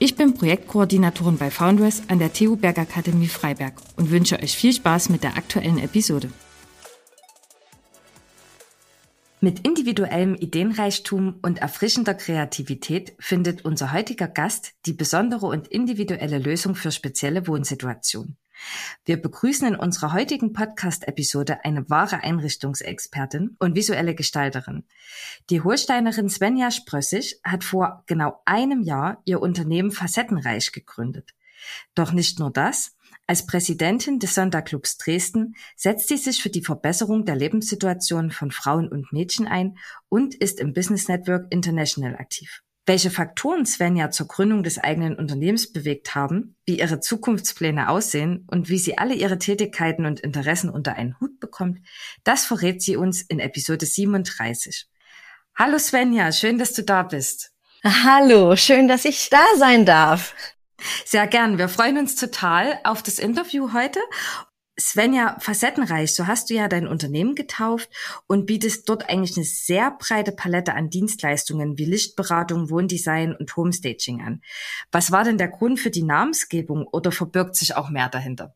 Ich bin Projektkoordinatorin bei Foundress an der TU Bergakademie Freiberg und wünsche euch viel Spaß mit der aktuellen Episode. Mit individuellem Ideenreichtum und erfrischender Kreativität findet unser heutiger Gast die besondere und individuelle Lösung für spezielle Wohnsituationen. Wir begrüßen in unserer heutigen Podcast-Episode eine wahre Einrichtungsexpertin und visuelle Gestalterin. Die Holsteinerin Svenja Sprössig hat vor genau einem Jahr ihr Unternehmen Facettenreich gegründet. Doch nicht nur das. Als Präsidentin des Sonderclubs Dresden setzt sie sich für die Verbesserung der Lebenssituation von Frauen und Mädchen ein und ist im Business Network International aktiv welche Faktoren Svenja zur Gründung des eigenen Unternehmens bewegt haben, wie ihre Zukunftspläne aussehen und wie sie alle ihre Tätigkeiten und Interessen unter einen Hut bekommt, das verrät sie uns in Episode 37. Hallo Svenja, schön, dass du da bist. Hallo, schön, dass ich da sein darf. Sehr gern. Wir freuen uns total auf das Interview heute Svenja, facettenreich, so hast du ja dein Unternehmen getauft und bietest dort eigentlich eine sehr breite Palette an Dienstleistungen wie Lichtberatung, Wohndesign und Homestaging an. Was war denn der Grund für die Namensgebung oder verbirgt sich auch mehr dahinter?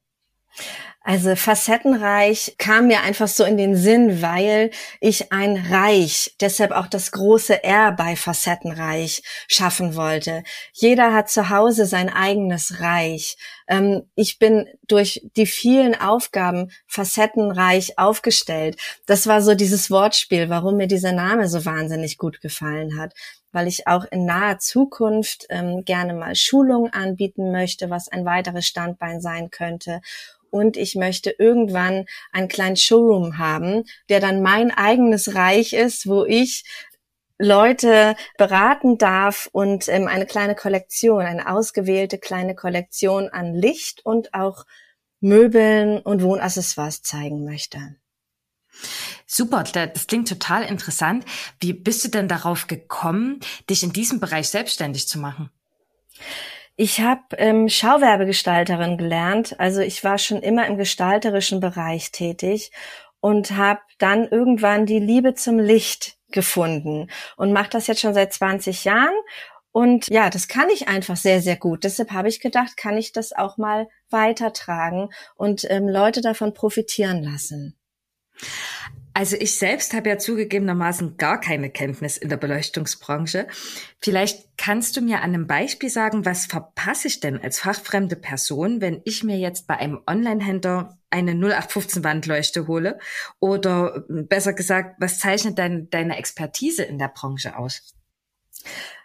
Also facettenreich kam mir einfach so in den Sinn, weil ich ein Reich, deshalb auch das große R bei facettenreich schaffen wollte. Jeder hat zu Hause sein eigenes Reich. Ähm, ich bin durch die vielen Aufgaben facettenreich aufgestellt. Das war so dieses Wortspiel, warum mir dieser Name so wahnsinnig gut gefallen hat weil ich auch in naher Zukunft ähm, gerne mal Schulungen anbieten möchte, was ein weiteres Standbein sein könnte und ich möchte irgendwann einen kleinen Showroom haben, der dann mein eigenes Reich ist, wo ich Leute beraten darf und ähm, eine kleine Kollektion, eine ausgewählte kleine Kollektion an Licht und auch Möbeln und Wohnaccessoires zeigen möchte. Super, das klingt total interessant. Wie bist du denn darauf gekommen, dich in diesem Bereich selbstständig zu machen? Ich habe ähm, Schauwerbegestalterin gelernt. Also ich war schon immer im gestalterischen Bereich tätig und habe dann irgendwann die Liebe zum Licht gefunden und mache das jetzt schon seit 20 Jahren. Und ja, das kann ich einfach sehr, sehr gut. Deshalb habe ich gedacht, kann ich das auch mal weitertragen und ähm, Leute davon profitieren lassen. Also ich selbst habe ja zugegebenermaßen gar keine Kenntnis in der Beleuchtungsbranche. Vielleicht kannst du mir an einem Beispiel sagen, was verpasse ich denn als fachfremde Person, wenn ich mir jetzt bei einem Online-Händler eine 0815 Wandleuchte hole? Oder besser gesagt, was zeichnet dein, deine Expertise in der Branche aus?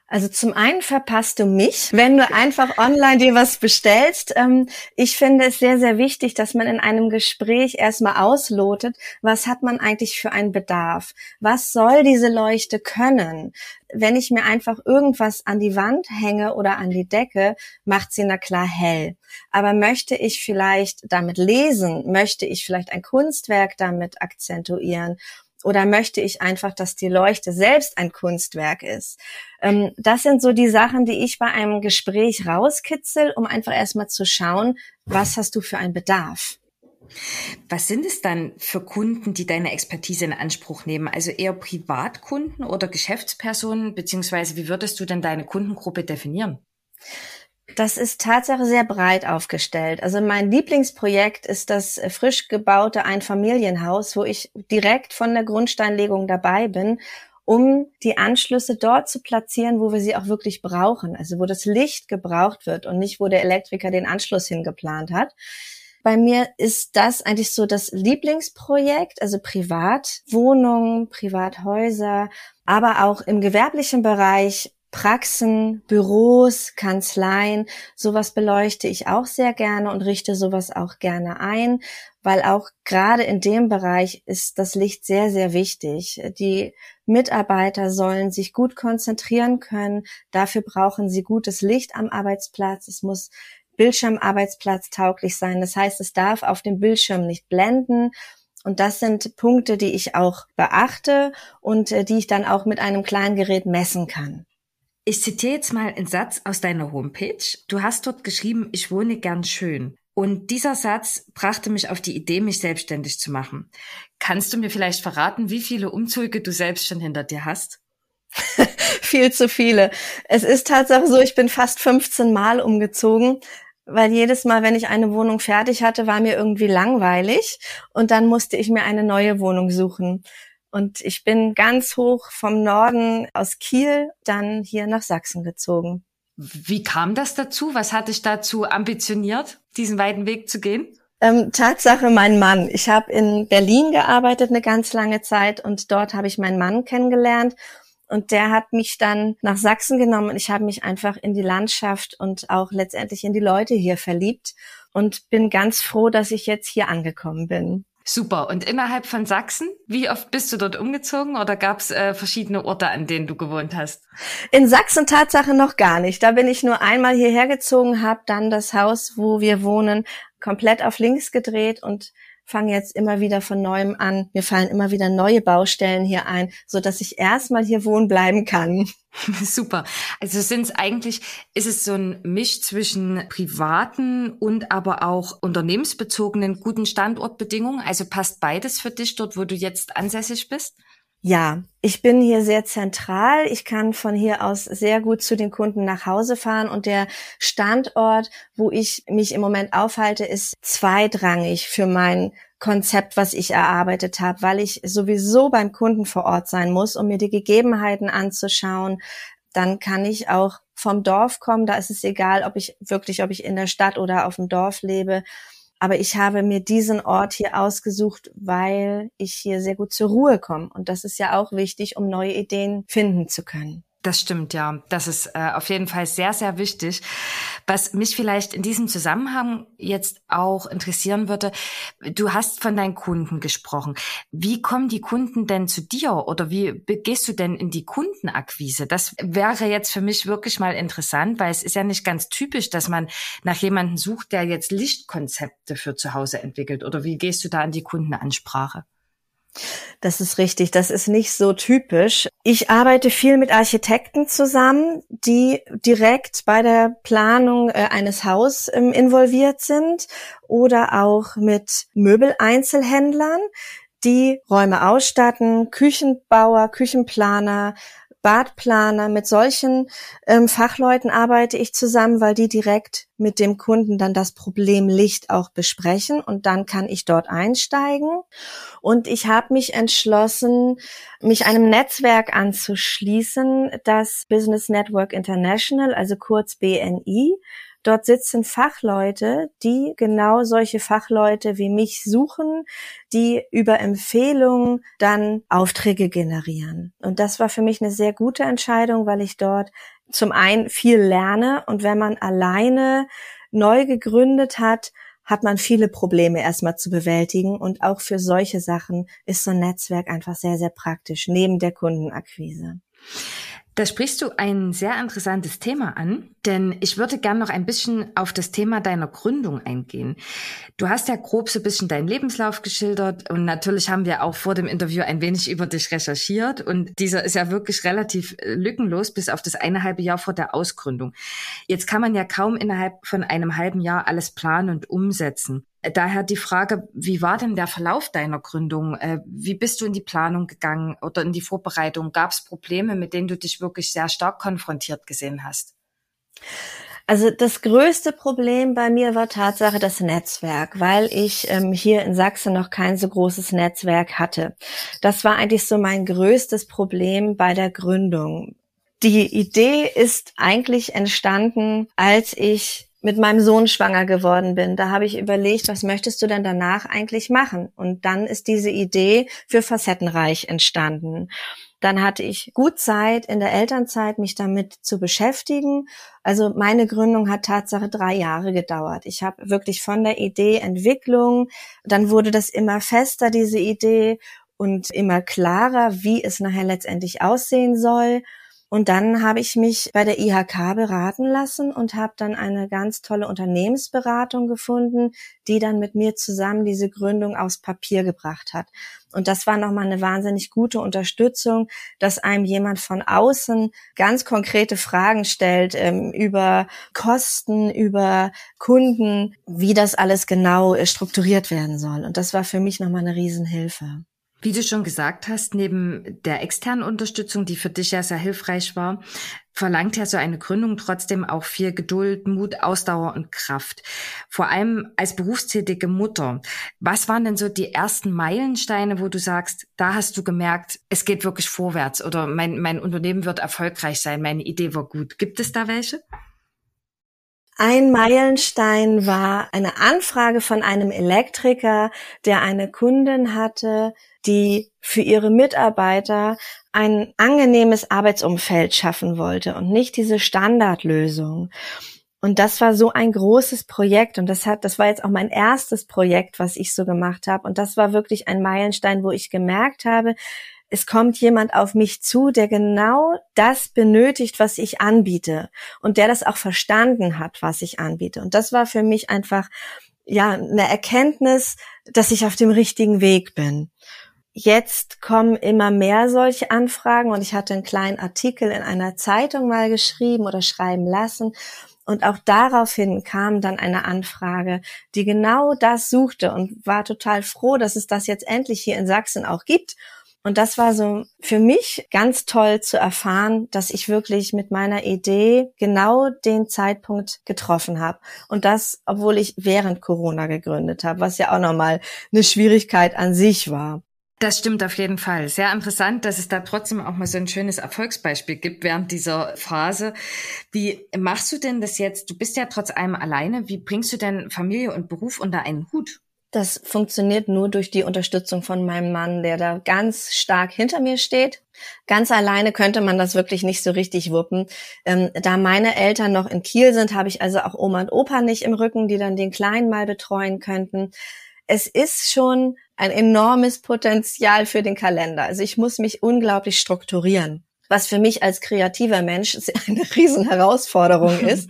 Also zum einen verpasst du mich, wenn du einfach online dir was bestellst. Ähm, ich finde es sehr, sehr wichtig, dass man in einem Gespräch erstmal auslotet, was hat man eigentlich für einen Bedarf? Was soll diese Leuchte können? Wenn ich mir einfach irgendwas an die Wand hänge oder an die Decke, macht sie na klar hell. Aber möchte ich vielleicht damit lesen? Möchte ich vielleicht ein Kunstwerk damit akzentuieren? Oder möchte ich einfach, dass die Leuchte selbst ein Kunstwerk ist? Ähm, das sind so die Sachen, die ich bei einem Gespräch rauskitzel, um einfach erstmal zu schauen, was hast du für einen Bedarf? Was sind es dann für Kunden, die deine Expertise in Anspruch nehmen? Also eher Privatkunden oder Geschäftspersonen, beziehungsweise wie würdest du denn deine Kundengruppe definieren? Das ist tatsächlich sehr breit aufgestellt. Also mein Lieblingsprojekt ist das frisch gebaute Einfamilienhaus, wo ich direkt von der Grundsteinlegung dabei bin, um die Anschlüsse dort zu platzieren, wo wir sie auch wirklich brauchen. Also wo das Licht gebraucht wird und nicht, wo der Elektriker den Anschluss hingeplant hat. Bei mir ist das eigentlich so das Lieblingsprojekt, also Privatwohnungen, Privathäuser, aber auch im gewerblichen Bereich Praxen, Büros, Kanzleien, sowas beleuchte ich auch sehr gerne und richte sowas auch gerne ein, weil auch gerade in dem Bereich ist das Licht sehr, sehr wichtig. Die Mitarbeiter sollen sich gut konzentrieren können. Dafür brauchen sie gutes Licht am Arbeitsplatz. Es muss Bildschirmarbeitsplatz tauglich sein. Das heißt, es darf auf dem Bildschirm nicht blenden Und das sind Punkte, die ich auch beachte und äh, die ich dann auch mit einem kleinen Gerät messen kann. Ich zitiere jetzt mal einen Satz aus deiner Homepage. Du hast dort geschrieben, ich wohne gern schön. Und dieser Satz brachte mich auf die Idee, mich selbstständig zu machen. Kannst du mir vielleicht verraten, wie viele Umzüge du selbst schon hinter dir hast? Viel zu viele. Es ist tatsächlich so, ich bin fast 15 Mal umgezogen, weil jedes Mal, wenn ich eine Wohnung fertig hatte, war mir irgendwie langweilig und dann musste ich mir eine neue Wohnung suchen. Und ich bin ganz hoch vom Norden aus Kiel dann hier nach Sachsen gezogen. Wie kam das dazu? Was hat dich dazu ambitioniert, diesen weiten Weg zu gehen? Ähm, Tatsache, mein Mann. Ich habe in Berlin gearbeitet eine ganz lange Zeit und dort habe ich meinen Mann kennengelernt und der hat mich dann nach Sachsen genommen und ich habe mich einfach in die Landschaft und auch letztendlich in die Leute hier verliebt und bin ganz froh, dass ich jetzt hier angekommen bin. Super. Und innerhalb von Sachsen, wie oft bist du dort umgezogen oder gab es äh, verschiedene Orte, an denen du gewohnt hast? In Sachsen Tatsache noch gar nicht. Da bin ich nur einmal hierher gezogen, habe dann das Haus, wo wir wohnen, komplett auf links gedreht und fange jetzt immer wieder von neuem an. Mir fallen immer wieder neue Baustellen hier ein, so dass ich erstmal hier wohnen bleiben kann. Super. Also sind es eigentlich, ist es so ein Misch zwischen privaten und aber auch unternehmensbezogenen guten Standortbedingungen? Also passt beides für dich dort, wo du jetzt ansässig bist? Ja, ich bin hier sehr zentral. Ich kann von hier aus sehr gut zu den Kunden nach Hause fahren und der Standort, wo ich mich im Moment aufhalte, ist zweitrangig für mein Konzept, was ich erarbeitet habe, weil ich sowieso beim Kunden vor Ort sein muss, um mir die Gegebenheiten anzuschauen. Dann kann ich auch vom Dorf kommen. Da ist es egal, ob ich wirklich, ob ich in der Stadt oder auf dem Dorf lebe. Aber ich habe mir diesen Ort hier ausgesucht, weil ich hier sehr gut zur Ruhe komme. Und das ist ja auch wichtig, um neue Ideen finden zu können. Das stimmt, ja. Das ist äh, auf jeden Fall sehr, sehr wichtig. Was mich vielleicht in diesem Zusammenhang jetzt auch interessieren würde, du hast von deinen Kunden gesprochen. Wie kommen die Kunden denn zu dir oder wie gehst du denn in die Kundenakquise? Das wäre jetzt für mich wirklich mal interessant, weil es ist ja nicht ganz typisch, dass man nach jemandem sucht, der jetzt Lichtkonzepte für zu Hause entwickelt. Oder wie gehst du da an die Kundenansprache? Das ist richtig. Das ist nicht so typisch. Ich arbeite viel mit Architekten zusammen, die direkt bei der Planung äh, eines Haus ähm, involviert sind oder auch mit Möbeleinzelhändlern, die Räume ausstatten, Küchenbauer, Küchenplaner, Badplaner, mit solchen ähm, Fachleuten arbeite ich zusammen, weil die direkt mit dem Kunden dann das Problem Licht auch besprechen und dann kann ich dort einsteigen. Und ich habe mich entschlossen, mich einem Netzwerk anzuschließen, das Business Network International, also kurz BNI. Dort sitzen Fachleute, die genau solche Fachleute wie mich suchen, die über Empfehlungen dann Aufträge generieren. Und das war für mich eine sehr gute Entscheidung, weil ich dort zum einen viel lerne und wenn man alleine neu gegründet hat, hat man viele Probleme erstmal zu bewältigen und auch für solche Sachen ist so ein Netzwerk einfach sehr, sehr praktisch neben der Kundenakquise. Da sprichst du ein sehr interessantes Thema an, denn ich würde gern noch ein bisschen auf das Thema deiner Gründung eingehen. Du hast ja grob so ein bisschen deinen Lebenslauf geschildert und natürlich haben wir auch vor dem Interview ein wenig über dich recherchiert und dieser ist ja wirklich relativ äh, lückenlos bis auf das eine halbe Jahr vor der Ausgründung. Jetzt kann man ja kaum innerhalb von einem halben Jahr alles planen und umsetzen. Daher die Frage, wie war denn der Verlauf deiner Gründung? Äh, wie bist du in die Planung gegangen oder in die Vorbereitung? Gab es Probleme, mit denen du dich wirklich sehr stark konfrontiert gesehen hast? Also das größte Problem bei mir war Tatsache das Netzwerk, weil ich ähm, hier in Sachsen noch kein so großes Netzwerk hatte. Das war eigentlich so mein größtes Problem bei der Gründung. Die Idee ist eigentlich entstanden, als ich mit meinem Sohn schwanger geworden bin. Da habe ich überlegt, was möchtest du denn danach eigentlich machen? Und dann ist diese Idee für Facettenreich entstanden. Dann hatte ich gut Zeit in der Elternzeit, mich damit zu beschäftigen. Also meine Gründung hat Tatsache drei Jahre gedauert. Ich habe wirklich von der Idee Entwicklung, dann wurde das immer fester, diese Idee, und immer klarer, wie es nachher letztendlich aussehen soll. Und dann habe ich mich bei der IHK beraten lassen und habe dann eine ganz tolle Unternehmensberatung gefunden, die dann mit mir zusammen diese Gründung aufs Papier gebracht hat. Und das war nochmal eine wahnsinnig gute Unterstützung, dass einem jemand von außen ganz konkrete Fragen stellt ähm, über Kosten, über Kunden, wie das alles genau äh, strukturiert werden soll. Und das war für mich nochmal eine Riesenhilfe. Wie du schon gesagt hast, neben der externen Unterstützung, die für dich ja sehr hilfreich war, verlangt ja so eine Gründung trotzdem auch viel Geduld, Mut, Ausdauer und Kraft. Vor allem als berufstätige Mutter. Was waren denn so die ersten Meilensteine, wo du sagst, da hast du gemerkt, es geht wirklich vorwärts oder mein, mein Unternehmen wird erfolgreich sein, meine Idee war gut. Gibt es da welche? Ein Meilenstein war eine Anfrage von einem Elektriker, der eine Kundin hatte, die für ihre Mitarbeiter ein angenehmes Arbeitsumfeld schaffen wollte und nicht diese Standardlösung. Und das war so ein großes Projekt und das hat, das war jetzt auch mein erstes Projekt, was ich so gemacht habe. Und das war wirklich ein Meilenstein, wo ich gemerkt habe, es kommt jemand auf mich zu, der genau das benötigt, was ich anbiete und der das auch verstanden hat, was ich anbiete. Und das war für mich einfach, ja, eine Erkenntnis, dass ich auf dem richtigen Weg bin. Jetzt kommen immer mehr solche Anfragen und ich hatte einen kleinen Artikel in einer Zeitung mal geschrieben oder schreiben lassen. Und auch daraufhin kam dann eine Anfrage, die genau das suchte und war total froh, dass es das jetzt endlich hier in Sachsen auch gibt und das war so für mich ganz toll zu erfahren, dass ich wirklich mit meiner Idee genau den Zeitpunkt getroffen habe. Und das, obwohl ich während Corona gegründet habe, was ja auch nochmal eine Schwierigkeit an sich war. Das stimmt auf jeden Fall. Sehr interessant, dass es da trotzdem auch mal so ein schönes Erfolgsbeispiel gibt während dieser Phase. Wie machst du denn das jetzt? Du bist ja trotz allem alleine. Wie bringst du denn Familie und Beruf unter einen Hut? Das funktioniert nur durch die Unterstützung von meinem Mann, der da ganz stark hinter mir steht. Ganz alleine könnte man das wirklich nicht so richtig wuppen. Ähm, da meine Eltern noch in Kiel sind, habe ich also auch Oma und Opa nicht im Rücken, die dann den Kleinen mal betreuen könnten. Es ist schon ein enormes Potenzial für den Kalender. Also ich muss mich unglaublich strukturieren was für mich als kreativer Mensch eine riesen Herausforderung ist,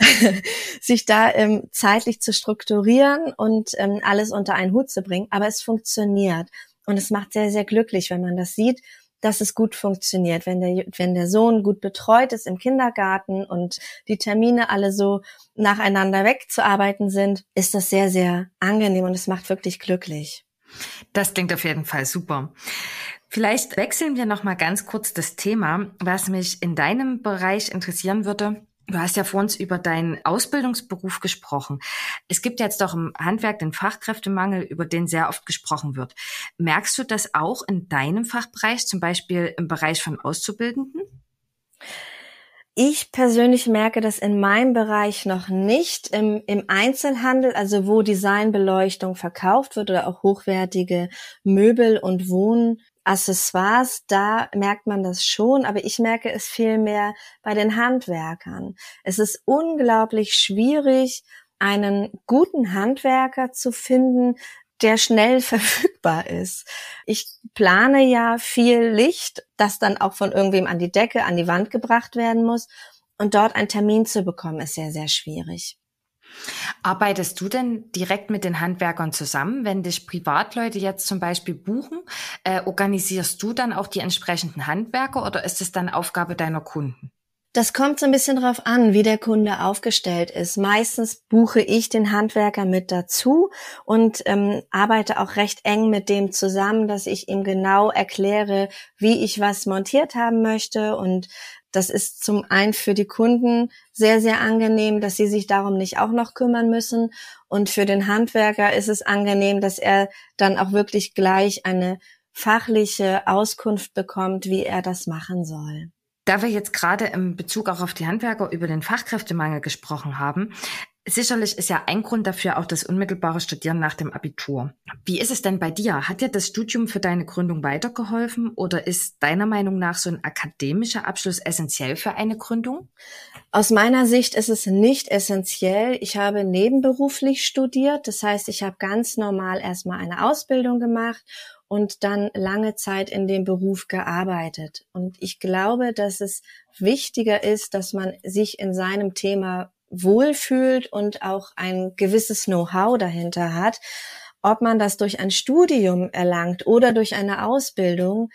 sich da ähm, zeitlich zu strukturieren und ähm, alles unter einen Hut zu bringen. Aber es funktioniert und es macht sehr, sehr glücklich, wenn man das sieht, dass es gut funktioniert. Wenn der, wenn der Sohn gut betreut ist im Kindergarten und die Termine alle so nacheinander wegzuarbeiten sind, ist das sehr, sehr angenehm und es macht wirklich glücklich. Das klingt auf jeden Fall super. Vielleicht wechseln wir noch mal ganz kurz das Thema, was mich in deinem Bereich interessieren würde. Du hast ja vor uns über deinen Ausbildungsberuf gesprochen. Es gibt jetzt doch im Handwerk den Fachkräftemangel, über den sehr oft gesprochen wird. Merkst du das auch in deinem Fachbereich, zum Beispiel im Bereich von Auszubildenden? Ich persönlich merke das in meinem Bereich noch nicht im, im Einzelhandel, also wo Designbeleuchtung verkauft wird oder auch hochwertige Möbel und Wohn Accessoires, da merkt man das schon, aber ich merke es viel mehr bei den Handwerkern. Es ist unglaublich schwierig, einen guten Handwerker zu finden, der schnell verfügbar ist. Ich plane ja viel Licht, das dann auch von irgendwem an die Decke, an die Wand gebracht werden muss. Und dort einen Termin zu bekommen, ist sehr, sehr schwierig. Arbeitest du denn direkt mit den Handwerkern zusammen, wenn dich Privatleute jetzt zum Beispiel buchen? Äh, organisierst du dann auch die entsprechenden Handwerker oder ist es dann Aufgabe deiner Kunden? Das kommt so ein bisschen drauf an, wie der Kunde aufgestellt ist. Meistens buche ich den Handwerker mit dazu und ähm, arbeite auch recht eng mit dem zusammen, dass ich ihm genau erkläre, wie ich was montiert haben möchte und das ist zum einen für die Kunden sehr, sehr angenehm, dass sie sich darum nicht auch noch kümmern müssen. Und für den Handwerker ist es angenehm, dass er dann auch wirklich gleich eine fachliche Auskunft bekommt, wie er das machen soll. Da wir jetzt gerade im Bezug auch auf die Handwerker über den Fachkräftemangel gesprochen haben, Sicherlich ist ja ein Grund dafür auch das unmittelbare Studieren nach dem Abitur. Wie ist es denn bei dir? Hat dir das Studium für deine Gründung weitergeholfen oder ist deiner Meinung nach so ein akademischer Abschluss essentiell für eine Gründung? Aus meiner Sicht ist es nicht essentiell. Ich habe nebenberuflich studiert. Das heißt, ich habe ganz normal erstmal eine Ausbildung gemacht und dann lange Zeit in dem Beruf gearbeitet. Und ich glaube, dass es wichtiger ist, dass man sich in seinem Thema wohlfühlt und auch ein gewisses Know-how dahinter hat. Ob man das durch ein Studium erlangt oder durch eine Ausbildung,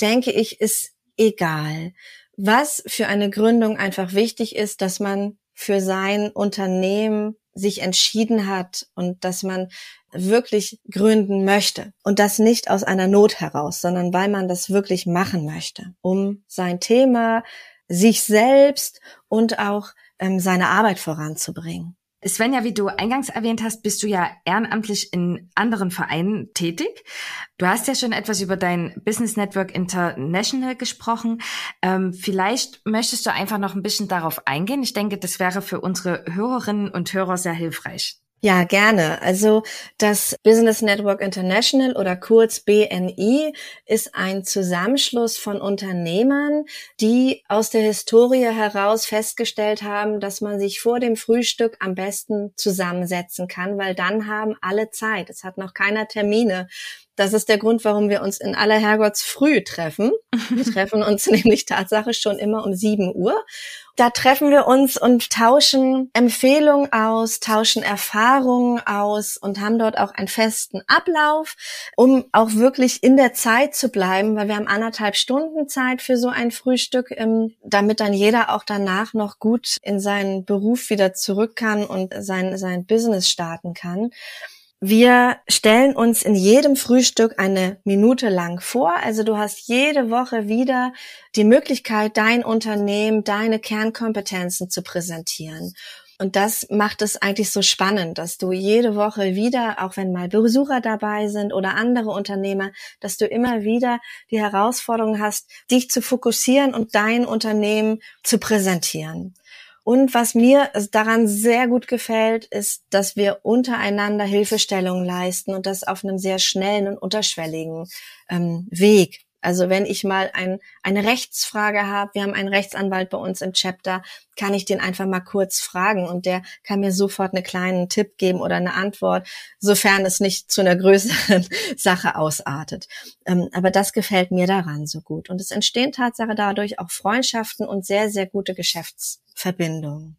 denke ich, ist egal. Was für eine Gründung einfach wichtig ist, dass man für sein Unternehmen sich entschieden hat und dass man wirklich gründen möchte. Und das nicht aus einer Not heraus, sondern weil man das wirklich machen möchte, um sein Thema, sich selbst und auch ähm, seine Arbeit voranzubringen. Svenja, wie du eingangs erwähnt hast, bist du ja ehrenamtlich in anderen Vereinen tätig. Du hast ja schon etwas über dein Business Network International gesprochen. Ähm, vielleicht möchtest du einfach noch ein bisschen darauf eingehen. Ich denke, das wäre für unsere Hörerinnen und Hörer sehr hilfreich. Ja, gerne. Also das Business Network International oder kurz BNI ist ein Zusammenschluss von Unternehmern, die aus der Historie heraus festgestellt haben, dass man sich vor dem Frühstück am besten zusammensetzen kann, weil dann haben alle Zeit. Es hat noch keiner Termine. Das ist der Grund, warum wir uns in aller Herrgottsfrüh treffen. Wir treffen uns nämlich Tatsache schon immer um sieben Uhr. Da treffen wir uns und tauschen Empfehlungen aus, tauschen Erfahrungen aus und haben dort auch einen festen Ablauf, um auch wirklich in der Zeit zu bleiben, weil wir haben anderthalb Stunden Zeit für so ein Frühstück, ähm, damit dann jeder auch danach noch gut in seinen Beruf wieder zurück kann und sein, sein Business starten kann. Wir stellen uns in jedem Frühstück eine Minute lang vor. Also du hast jede Woche wieder die Möglichkeit, dein Unternehmen, deine Kernkompetenzen zu präsentieren. Und das macht es eigentlich so spannend, dass du jede Woche wieder, auch wenn mal Besucher dabei sind oder andere Unternehmer, dass du immer wieder die Herausforderung hast, dich zu fokussieren und dein Unternehmen zu präsentieren. Und was mir daran sehr gut gefällt, ist, dass wir untereinander Hilfestellungen leisten und das auf einem sehr schnellen und unterschwelligen ähm, Weg. Also wenn ich mal ein, eine Rechtsfrage habe, wir haben einen Rechtsanwalt bei uns im Chapter, kann ich den einfach mal kurz fragen und der kann mir sofort einen kleinen Tipp geben oder eine Antwort, sofern es nicht zu einer größeren Sache ausartet. Ähm, aber das gefällt mir daran so gut. Und es entstehen Tatsache dadurch auch Freundschaften und sehr, sehr gute Geschäftsverbindungen.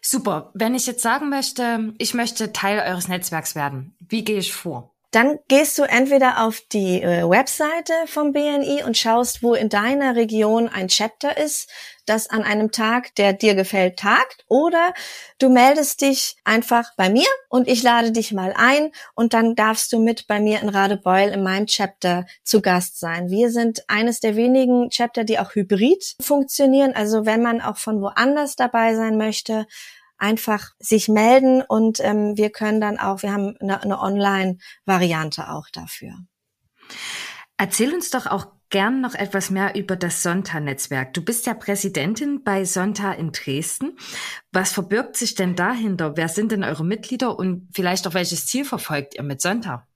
Super. Wenn ich jetzt sagen möchte, ich möchte Teil eures Netzwerks werden, wie gehe ich vor? Dann gehst du entweder auf die äh, Webseite vom BNI und schaust, wo in deiner Region ein Chapter ist, das an einem Tag, der dir gefällt, tagt. Oder du meldest dich einfach bei mir und ich lade dich mal ein und dann darfst du mit bei mir in Radebeul in meinem Chapter zu Gast sein. Wir sind eines der wenigen Chapter, die auch hybrid funktionieren. Also wenn man auch von woanders dabei sein möchte, einfach sich melden und ähm, wir können dann auch, wir haben eine, eine Online-Variante auch dafür. Erzähl uns doch auch gern noch etwas mehr über das Sonta-Netzwerk. Du bist ja Präsidentin bei Sonta in Dresden. Was verbirgt sich denn dahinter? Wer sind denn eure Mitglieder und vielleicht auch welches Ziel verfolgt ihr mit Sonta?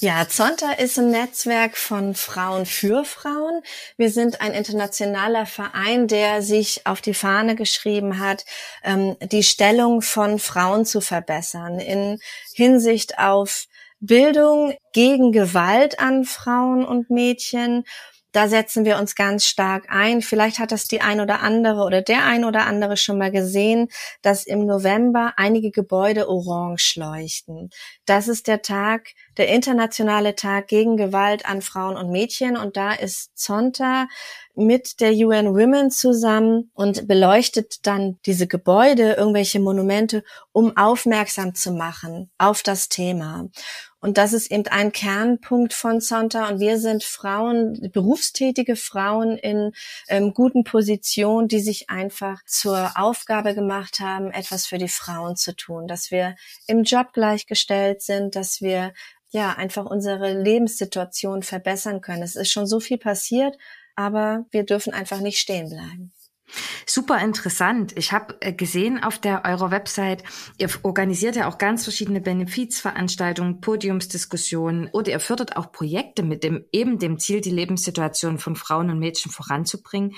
Ja, Zonta ist ein Netzwerk von Frauen für Frauen. Wir sind ein internationaler Verein, der sich auf die Fahne geschrieben hat, ähm, die Stellung von Frauen zu verbessern in Hinsicht auf Bildung gegen Gewalt an Frauen und Mädchen da setzen wir uns ganz stark ein. Vielleicht hat das die ein oder andere oder der ein oder andere schon mal gesehen, dass im November einige Gebäude orange leuchten. Das ist der Tag, der internationale Tag gegen Gewalt an Frauen und Mädchen. Und da ist Zonta mit der UN Women zusammen und beleuchtet dann diese Gebäude, irgendwelche Monumente, um aufmerksam zu machen auf das Thema. Und das ist eben ein Kernpunkt von Zonta. Und wir sind Frauen, berufstätige Frauen in ähm, guten Positionen, die sich einfach zur Aufgabe gemacht haben, etwas für die Frauen zu tun, dass wir im Job gleichgestellt sind, dass wir ja einfach unsere Lebenssituation verbessern können. Es ist schon so viel passiert, aber wir dürfen einfach nicht stehen bleiben. Super interessant. Ich habe äh, gesehen auf der eurer Website, ihr organisiert ja auch ganz verschiedene Benefizveranstaltungen, Podiumsdiskussionen oder ihr fördert auch Projekte mit dem eben dem Ziel, die Lebenssituation von Frauen und Mädchen voranzubringen.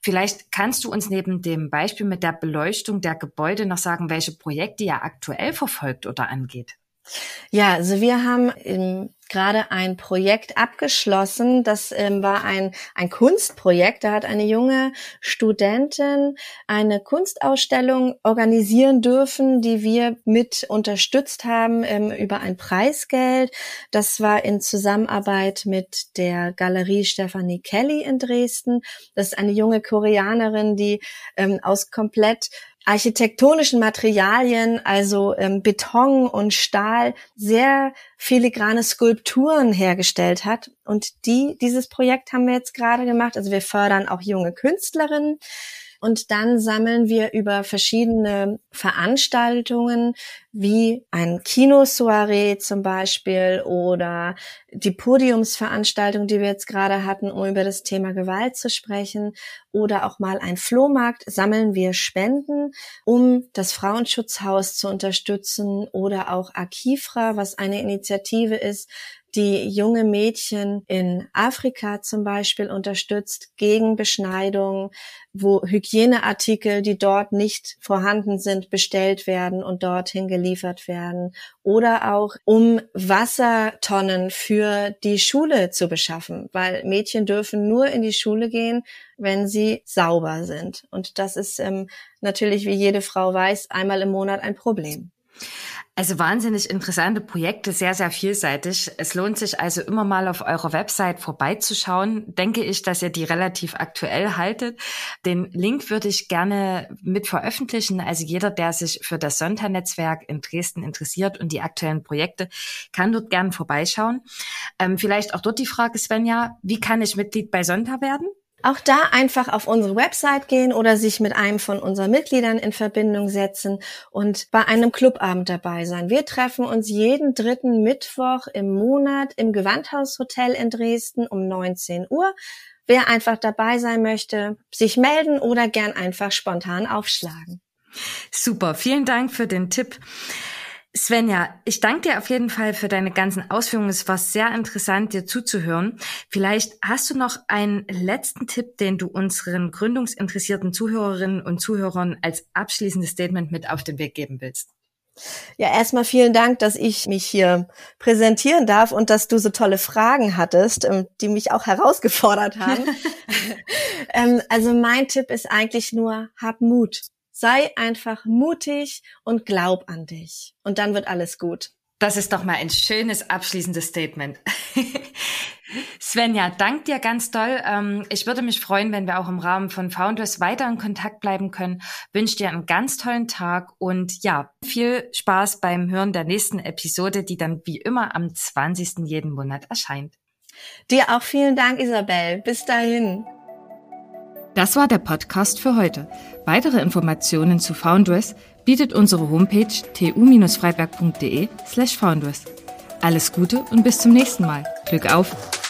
Vielleicht kannst du uns neben dem Beispiel mit der Beleuchtung der Gebäude noch sagen, welche Projekte ihr aktuell verfolgt oder angeht. Ja, also wir haben im gerade ein Projekt abgeschlossen. Das ähm, war ein, ein Kunstprojekt. Da hat eine junge Studentin eine Kunstausstellung organisieren dürfen, die wir mit unterstützt haben ähm, über ein Preisgeld. Das war in Zusammenarbeit mit der Galerie Stephanie Kelly in Dresden. Das ist eine junge Koreanerin, die ähm, aus komplett architektonischen Materialien, also ähm, Beton und Stahl, sehr filigrane Skulpturen hergestellt hat. Und die, dieses Projekt haben wir jetzt gerade gemacht. Also wir fördern auch junge Künstlerinnen. Und dann sammeln wir über verschiedene Veranstaltungen wie ein Kinosoiree zum Beispiel oder die Podiumsveranstaltung, die wir jetzt gerade hatten, um über das Thema Gewalt zu sprechen. Oder auch mal ein Flohmarkt, sammeln wir Spenden, um das Frauenschutzhaus zu unterstützen oder auch Akifra, was eine Initiative ist, die junge Mädchen in Afrika zum Beispiel unterstützt gegen Beschneidung, wo Hygieneartikel, die dort nicht vorhanden sind, bestellt werden und dorthin geliefert werden. Oder auch um Wassertonnen für die Schule zu beschaffen, weil Mädchen dürfen nur in die Schule gehen, wenn sie sauber sind. Und das ist ähm, natürlich, wie jede Frau weiß, einmal im Monat ein Problem. Also wahnsinnig interessante Projekte, sehr, sehr vielseitig. Es lohnt sich also immer mal auf eurer Website vorbeizuschauen. Denke ich, dass ihr die relativ aktuell haltet. Den Link würde ich gerne mit veröffentlichen. Also jeder, der sich für das Sonntag-Netzwerk in Dresden interessiert und die aktuellen Projekte, kann dort gerne vorbeischauen. Ähm, vielleicht auch dort die Frage, Svenja, wie kann ich Mitglied bei Sonntag werden? Auch da einfach auf unsere Website gehen oder sich mit einem von unseren Mitgliedern in Verbindung setzen und bei einem Clubabend dabei sein. Wir treffen uns jeden dritten Mittwoch im Monat im Gewandhaushotel in Dresden um 19 Uhr. Wer einfach dabei sein möchte, sich melden oder gern einfach spontan aufschlagen. Super, vielen Dank für den Tipp. Svenja, ich danke dir auf jeden Fall für deine ganzen Ausführungen. Es war sehr interessant, dir zuzuhören. Vielleicht hast du noch einen letzten Tipp, den du unseren gründungsinteressierten Zuhörerinnen und Zuhörern als abschließendes Statement mit auf den Weg geben willst. Ja, erstmal vielen Dank, dass ich mich hier präsentieren darf und dass du so tolle Fragen hattest, ähm, die mich auch herausgefordert haben. Ähm, also mein Tipp ist eigentlich nur, hab Mut. Sei einfach mutig und glaub an dich. Und dann wird alles gut. Das ist doch mal ein schönes abschließendes Statement. Svenja, dank dir ganz doll. Ähm, ich würde mich freuen, wenn wir auch im Rahmen von Founders weiter in Kontakt bleiben können. Wünsche dir einen ganz tollen Tag und ja, viel Spaß beim Hören der nächsten Episode, die dann wie immer am 20. jeden Monat erscheint. Dir auch vielen Dank, Isabel. Bis dahin. Das war der Podcast für heute. Weitere Informationen zu Foundress bietet unsere Homepage tu-freiberg.de slash foundress. Alles Gute und bis zum nächsten Mal. Glück auf!